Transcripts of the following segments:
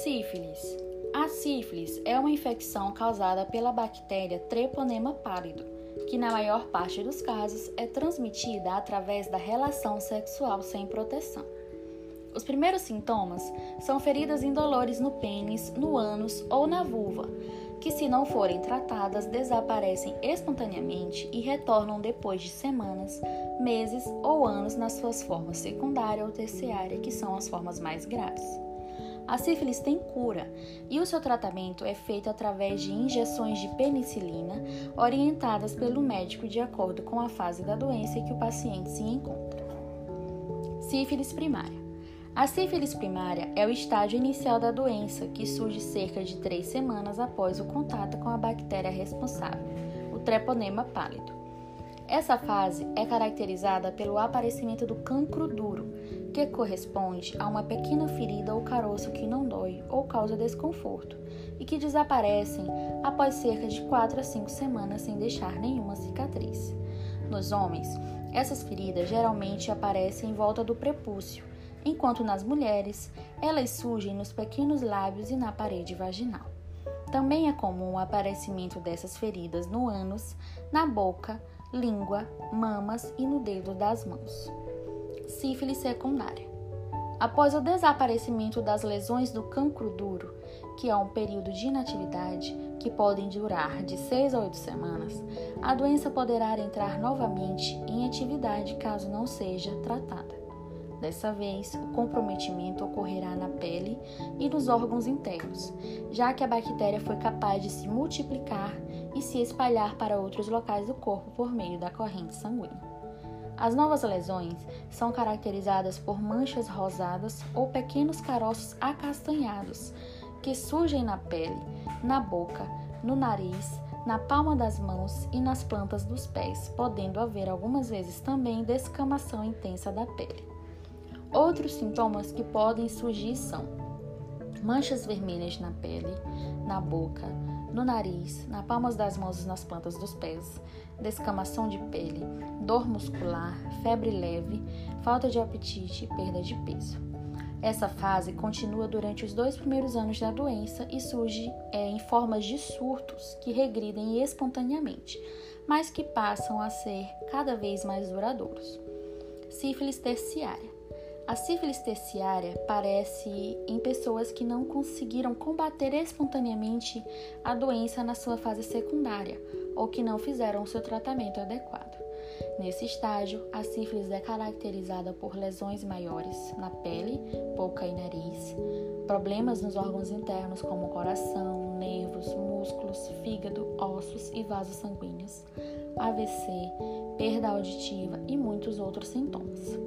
Sífilis. A sífilis é uma infecção causada pela bactéria Treponema pálido, que na maior parte dos casos é transmitida através da relação sexual sem proteção. Os primeiros sintomas são feridas indolores no pênis, no ânus ou na vulva, que, se não forem tratadas, desaparecem espontaneamente e retornam depois de semanas, meses ou anos nas suas formas secundária ou terciária, que são as formas mais graves. A sífilis tem cura e o seu tratamento é feito através de injeções de penicilina orientadas pelo médico de acordo com a fase da doença em que o paciente se encontra. Sífilis primária. A sífilis primária é o estágio inicial da doença, que surge cerca de três semanas após o contato com a bactéria responsável, o treponema pálido. Essa fase é caracterizada pelo aparecimento do cancro duro, que corresponde a uma pequena ferida ou caroço que não dói ou causa desconforto e que desaparecem após cerca de 4 a 5 semanas sem deixar nenhuma cicatriz. Nos homens, essas feridas geralmente aparecem em volta do prepúcio enquanto nas mulheres elas surgem nos pequenos lábios e na parede vaginal. Também é comum o aparecimento dessas feridas no ânus, na boca, língua, mamas e no dedo das mãos. Sífilis secundária. Após o desaparecimento das lesões do cancro duro, que é um período de inatividade que podem durar de 6 a 8 semanas, a doença poderá entrar novamente em atividade caso não seja tratada. Dessa vez, o comprometimento ocorrerá na pele e nos órgãos internos, já que a bactéria foi capaz de se multiplicar e se espalhar para outros locais do corpo por meio da corrente sanguínea. As novas lesões são caracterizadas por manchas rosadas ou pequenos caroços acastanhados que surgem na pele, na boca, no nariz, na palma das mãos e nas plantas dos pés, podendo haver algumas vezes também descamação intensa da pele. Outros sintomas que podem surgir são manchas vermelhas na pele, na boca, no nariz, nas palmas das mãos e nas plantas dos pés, descamação de pele, dor muscular, febre leve, falta de apetite e perda de peso. Essa fase continua durante os dois primeiros anos da doença e surge é, em formas de surtos que regridem espontaneamente, mas que passam a ser cada vez mais duradouros. Sífilis terciária. A sífilis terciária aparece em pessoas que não conseguiram combater espontaneamente a doença na sua fase secundária ou que não fizeram o seu tratamento adequado. Nesse estágio, a sífilis é caracterizada por lesões maiores na pele, boca e nariz, problemas nos órgãos internos como coração, nervos, músculos, fígado, ossos e vasos sanguíneos, AVC, perda auditiva e muitos outros sintomas.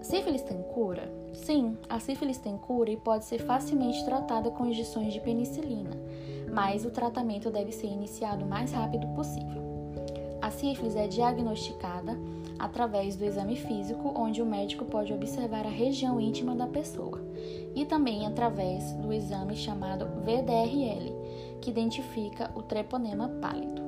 Sífilis tem cura? Sim, a sífilis tem cura e pode ser facilmente tratada com injeções de penicilina, mas o tratamento deve ser iniciado o mais rápido possível. A sífilis é diagnosticada através do exame físico, onde o médico pode observar a região íntima da pessoa, e também através do exame chamado VDRL, que identifica o treponema pálido.